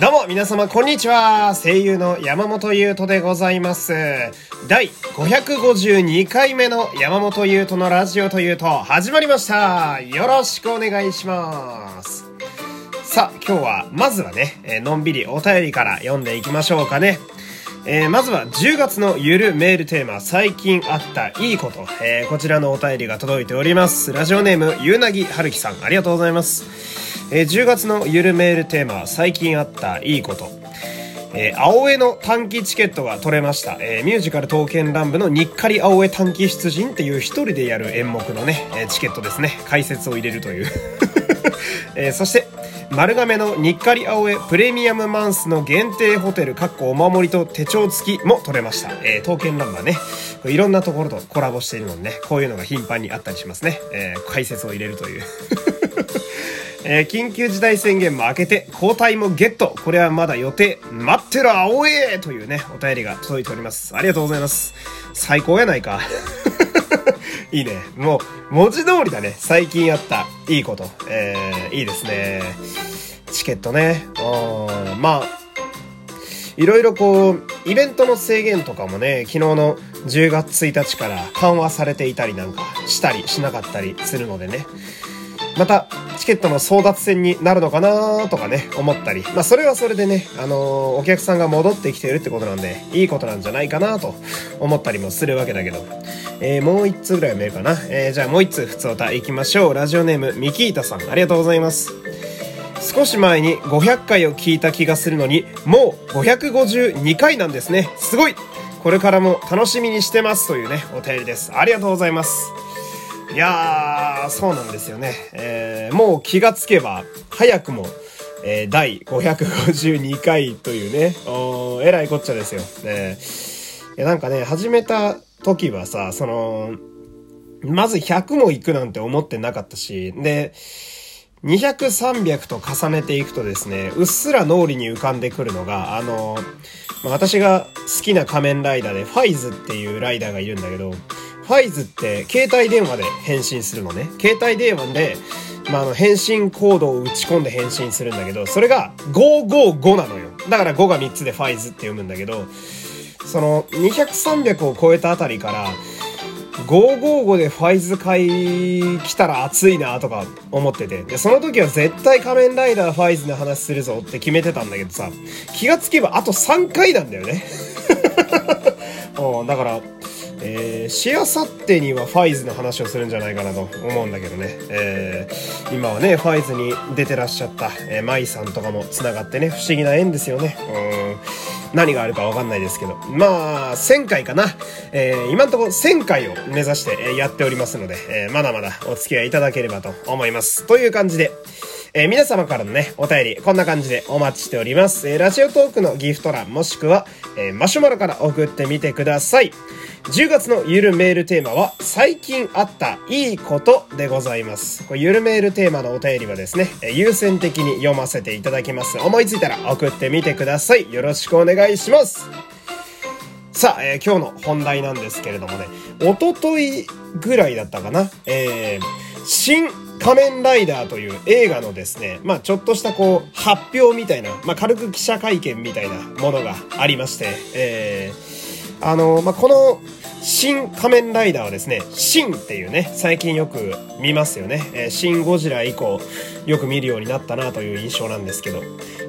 どうも皆様こんにちは。声優の山本優斗でございます。第552回目の山本優斗のラジオというと始まりました。よろしくお願いします。さあ今日はまずはね、えのんびりお便りから読んでいきましょうかね。えー、まずは10月のゆるメールテーマ、最近あったいいこと、えー、こちらのお便りが届いております。ラジオネーム、ゆうなぎはるきさん、ありがとうございます。えー、10月のゆるメールテーマは最近あったいいこと。えー、青江の短期チケットが取れました。えー、ミュージカル刀剣乱舞の日課り青江短期出陣っていう一人でやる演目のね、えー、チケットですね。解説を入れるという。えー、そして、丸亀の日課り青江プレミアムマンスの限定ホテル、かっこお守りと手帳付きも取れました。えー、刀剣乱舞はね、いろんなところとコラボしているのでね、こういうのが頻繁にあったりしますね。え、解説を入れるという。えー、緊急事態宣言も明けて、交代もゲット。これはまだ予定。待ってろ、青えというね、お便りが届いております。ありがとうございます。最高やないか。いいね。もう、文字通りだね。最近あった、いいこと。えー、いいですね。チケットね。うん、まあ、いろいろこう、イベントの制限とかもね、昨日の10月1日から緩和されていたりなんかしたりしなかったりするのでね。また、チケットの争奪戦になるのかなとかね、思ったり。まあ、それはそれでね、あのー、お客さんが戻ってきてるってことなんで、いいことなんじゃないかなと思ったりもするわけだけど。えー、もう一通ぐらい読めるかな。えー、じゃあもう一通、普通歌行きましょう。ラジオネーム、ミキータさん、ありがとうございます。少し前に500回を聞いた気がするのに、もう552回なんですね。すごいこれからも楽しみにしてますというね、お便りです。ありがとうございます。いやー、そうなんですよね。えー、もう気がつけば、早くも、えー、第552回というね、おえらいこっちゃですよ。ね、いや、なんかね、始めた時はさ、その、まず100も行くなんて思ってなかったし、で、200、300と重ねていくとですね、うっすら脳裏に浮かんでくるのが、あの、ま、私が好きな仮面ライダーで、ファイズっていうライダーがいるんだけど、ファイズって携帯電話で返信するのね。携帯電話で、まあ、あの、返信コードを打ち込んで返信するんだけど、それが555なのよ。だから5が3つでファイズって読むんだけど、その200、300を超えたあたりから、555でファイズ会来たら熱いなとか思ってて。で、その時は絶対仮面ライダーファイズの話するぞって決めてたんだけどさ、気がつけばあと3回なんだよね。だから、えー、しあさってにはファイズの話をするんじゃないかなと思うんだけどね。えー、今はね、ファイズに出てらっしゃった、えー、マイさんとかも繋がってね、不思議な縁ですよね。うん。何があるかわかんないですけど。まあ、1000回かな。えー、今んとこ1000回を目指してやっておりますので、えー、まだまだお付き合いいただければと思います。という感じで、えー、皆様からのね、お便り、こんな感じでお待ちしております。えー、ラジオトークのギフト欄、もしくは、えー、マシュマロから送ってみてください。10月のゆるメールテーマは、最近あったいいことでございます。これゆるメールテーマのお便りはですね、優先的に読ませていただきます。思いついたら送ってみてください。よろしくお願いします。さあ、えー、今日の本題なんですけれどもね、おとといぐらいだったかな、えー、新仮面ライダーという映画のですね、まあちょっとしたこう発表みたいな、まあ軽く記者会見みたいなものがありまして、えー、あの、まあ、この、新仮面ライダーはですね、新っていうね、最近よく見ますよね。えー、新ゴジラ以降、よく見るようになったなという印象なんですけど、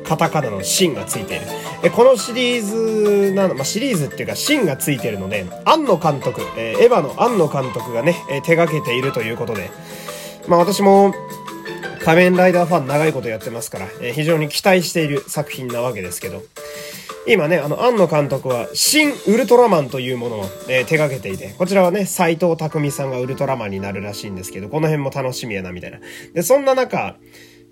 カタカナの新がついている。えこのシリーズなの、まあ、シリーズっていうか新がついているので、庵野監督、えー、エヴァの庵野監督がね、え、手掛けているということで、まあ私も、仮面ライダーファン長いことやってますから、え、非常に期待している作品なわけですけど、今ね、あの、庵野監督は、新ウルトラマンというものを、えー、手掛けていて、こちらはね、斎藤匠さんがウルトラマンになるらしいんですけど、この辺も楽しみやな、みたいな。で、そんな中、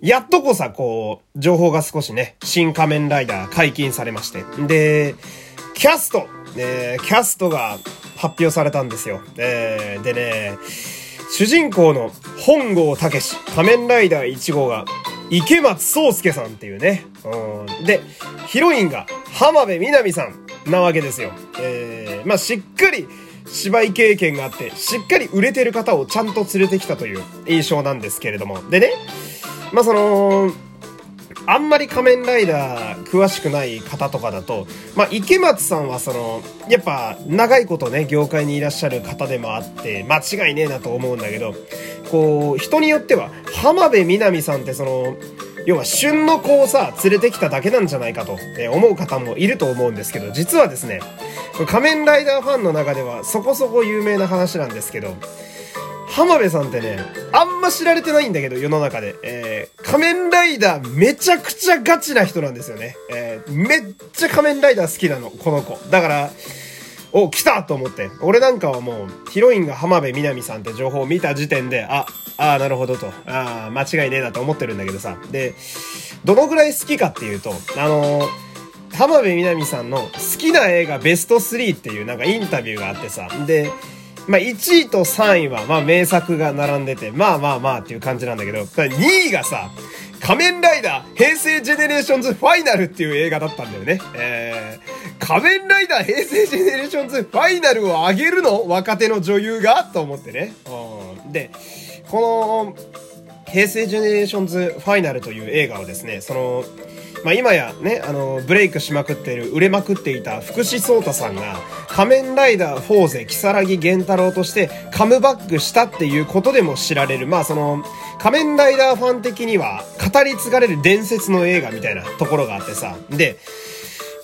やっとこさ、こう、情報が少しね、新仮面ライダー解禁されまして。で、キャスト、えー、キャストが発表されたんですよ。えー、でね、主人公の本郷武史、仮面ライダー1号が、池松壮介さんっていうね。うん、で、ヒロインが浜辺美波さんなわけですよ。えー、まあ、しっかり芝居経験があって、しっかり売れてる方をちゃんと連れてきたという印象なんですけれども。でね、まあ、その、あんまり仮面ライダー詳しくない方とかだと、まあ、池松さんはその、やっぱ長いことね、業界にいらっしゃる方でもあって、間違いねえなと思うんだけど、こう、人によっては、浜辺美波さんってその、要は旬の子をさ、連れてきただけなんじゃないかと思う方もいると思うんですけど、実はですね、仮面ライダーファンの中ではそこそこ有名な話なんですけど、浜辺さんってね、あんま知られてないんだけど、世の中で。えー、仮面ライダーめちゃくちゃガチな人なんですよね。えー、めっちゃ仮面ライダー好きなの、この子。だから、お、来たと思って。俺なんかはもう、ヒロインが浜辺美波さんって情報を見た時点で、あ、ああ、なるほどと。ああ、間違いねえなと思ってるんだけどさ。で、どのぐらい好きかっていうと、あのー、浜辺美波さんの好きな映画ベスト3っていうなんかインタビューがあってさ。で、まあ、1位と3位は、まあ、名作が並んでて、まあまあまあっていう感じなんだけど、2位がさ、仮面ライダー平成ジェネレーションズファイナルっていう映画だったんだよね。えー、仮面ライダー平成ジェネレーションズファイナルを上げるの？若手の女優が？と思ってね。うん。で、この、平成ジェネレーションズファイナルという映画をですね、その、まあ、今やね、あの、ブレイクしまくっている、売れまくっていた福士蒼太さんが、仮面ライダーフォーゼ、如月弦太朗としてカムバックしたっていうことでも知られる、まあその、仮面ライダーファン的には語り継がれる伝説の映画みたいなところがあってさ、で、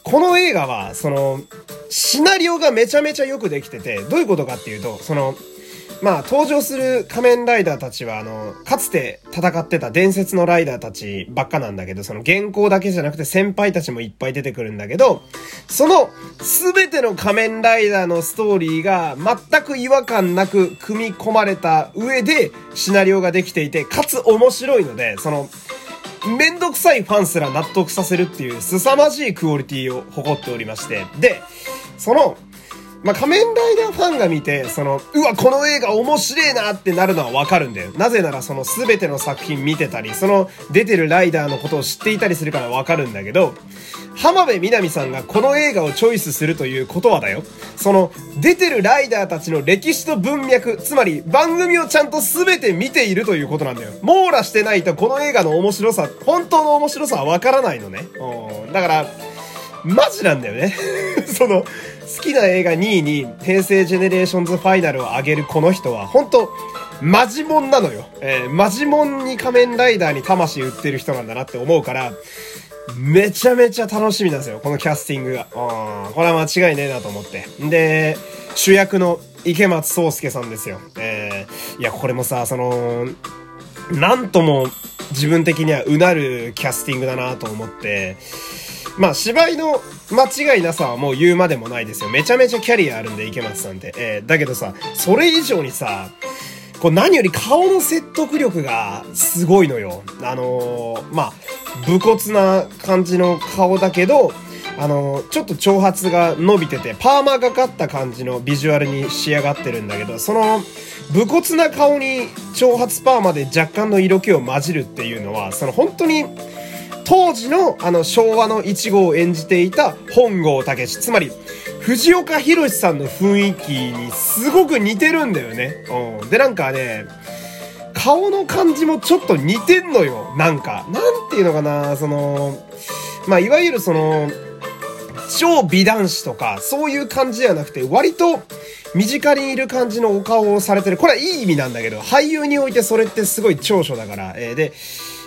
この映画は、その、シナリオがめちゃめちゃよくできてて、どういうことかっていうと、その、まあ、登場する仮面ライダーたちは、あの、かつて戦ってた伝説のライダーたちばっかなんだけど、その原稿だけじゃなくて先輩たちもいっぱい出てくるんだけど、その全ての仮面ライダーのストーリーが全く違和感なく組み込まれた上でシナリオができていて、かつ面白いので、その、めんどくさいファンすら納得させるっていう凄まじいクオリティを誇っておりまして、で、その、まあ、仮面ライダーファンが見て、その、うわ、この映画面白えなってなるのはわかるんだよ。なぜならその全ての作品見てたり、その出てるライダーのことを知っていたりするからわかるんだけど、浜辺美波さんがこの映画をチョイスするということはだよ。その、出てるライダーたちの歴史と文脈、つまり番組をちゃんと全て見ているということなんだよ。網羅してないとこの映画の面白さ、本当の面白さはわからないのね。うん。だから、マジなんだよね。その、好きな映画2位に平成ジェネレーションズファイナルを上げるこの人は、本当マジモンなのよ。えー、マジモンに仮面ライダーに魂売ってる人なんだなって思うから、めちゃめちゃ楽しみなんですよ、このキャスティングが。うん、これは間違いねえなと思って。で、主役の池松壮介さんですよ。えー、いや、これもさ、その、なんとも自分的にはうなるキャスティングだなと思って、まあ芝居の間違いなさはもう言うまでもないですよ。めちゃめちゃキャリアあるんで、池松さんって。えー、だけどさ、それ以上にさ、こう何より顔の説得力がすごいのよ。あのー、まあ、武骨な感じの顔だけど、あの、ちょっと長髪が伸びてて、パーマがかった感じのビジュアルに仕上がってるんだけど、その、武骨な顔に長髪パーマで若干の色気を混じるっていうのは、その本当に、当時のあの昭和の1号を演じていた本郷武史、つまり藤岡弘さんの雰囲気にすごく似てるんだよね。うん。で、なんかね、顔の感じもちょっと似てんのよ。なんか。なんていうのかな、その、まあ、いわゆるその、超美男子とか、そういう感じではなくて、割と身近にいる感じのお顔をされてる。これはいい意味なんだけど、俳優においてそれってすごい長所だから。えー、で、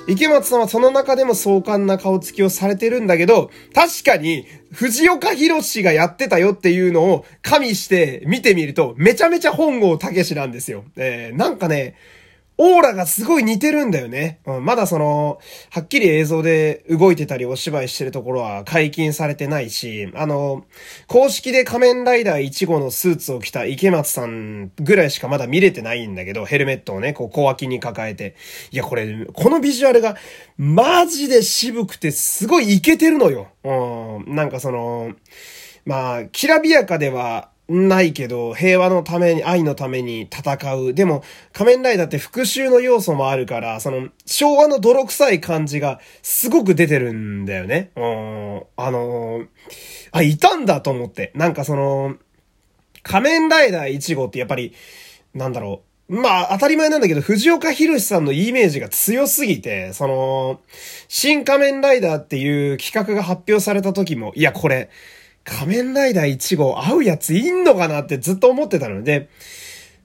池松さんはその中でも壮観な顔つきをされてるんだけど、確かに、藤岡弘がやってたよっていうのを加味して見てみると、めちゃめちゃ本郷武史なんですよ。えー、なんかね、オーラがすごい似てるんだよね。うん、まだその、はっきり映像で動いてたりお芝居してるところは解禁されてないし、あの、公式で仮面ライダー1号のスーツを着た池松さんぐらいしかまだ見れてないんだけど、ヘルメットをね、こう小脇に抱えて。いや、これ、このビジュアルが、マジで渋くてすごいイケてるのよ。うん、なんかその、まあ、きらびやかではないけど、平和のために、愛のために戦う。でも、仮面ライダーって復讐の要素もあるから、その、昭和の泥臭い感じがすごく出てるんだよね。うん。あのー、あ、いたんだと思って。なんかその、仮面ライダー1号ってやっぱり、なんだろう。まあ、当たり前なんだけど、藤岡弘さんのイメージが強すぎて、その、新仮面ライダーっていう企画が発表された時も、いや、これ、仮面ライダー1号合うやついんのかなってずっと思ってたので、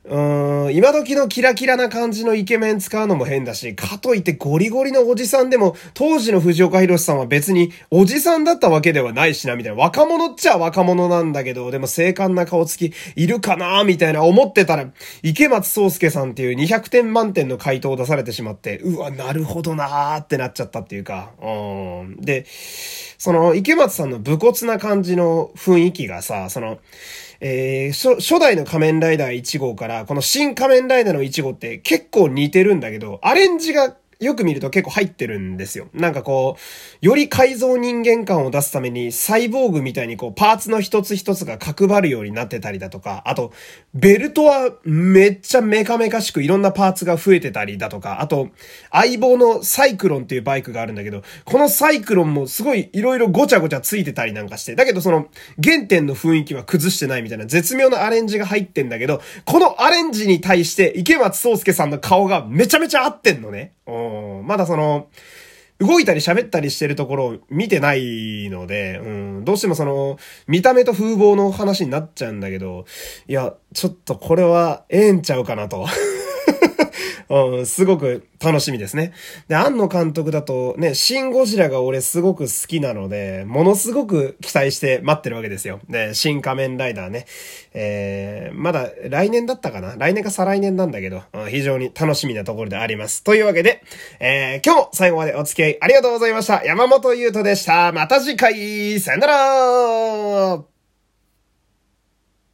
うーん、今時のキラキラな感じのイケメン使うのも変だし、かといってゴリゴリのおじさんでも、当時の藤岡弘さんは別におじさんだったわけではないしな、みたいな。若者っちゃ若者なんだけど、でも精悍な顔つきいるかな、みたいな思ってたら、池松壮介さんっていう200点満点の回答を出されてしまって、うわ、なるほどなーってなっちゃったっていうか、うん。で、その、池松さんの武骨な感じの雰囲気がさ、その、えー、初代の仮面ライダー1号から、この新仮面ライダーの1号って結構似てるんだけど、アレンジがよく見ると結構入ってるんですよ。なんかこう、より改造人間感を出すために、サイボーグみたいにこう、パーツの一つ一つが角張るようになってたりだとか、あと、ベルトはめっちゃメカメカしくいろんなパーツが増えてたりだとか、あと、相棒のサイクロンっていうバイクがあるんだけど、このサイクロンもすごいいろいろごちゃごちゃついてたりなんかして、だけどその、原点の雰囲気は崩してないみたいな絶妙なアレンジが入ってんだけど、このアレンジに対して池松壮介さんの顔がめちゃめちゃ合ってんのね。うんまだその、動いたり喋ったりしてるところを見てないので、うん、どうしてもその、見た目と風貌の話になっちゃうんだけど、いや、ちょっとこれはええんちゃうかなと。うん、すごく楽しみですね。で、庵野監督だとね、シン・ゴジラが俺すごく好きなので、ものすごく期待して待ってるわけですよ。で、新仮面ライダーね。えー、まだ来年だったかな？来年か再来年なんだけど、うん、非常に楽しみなところであります。というわけで、えー、今日も最後までお付き合いありがとうございました。山本優斗でした。また次回、さよなら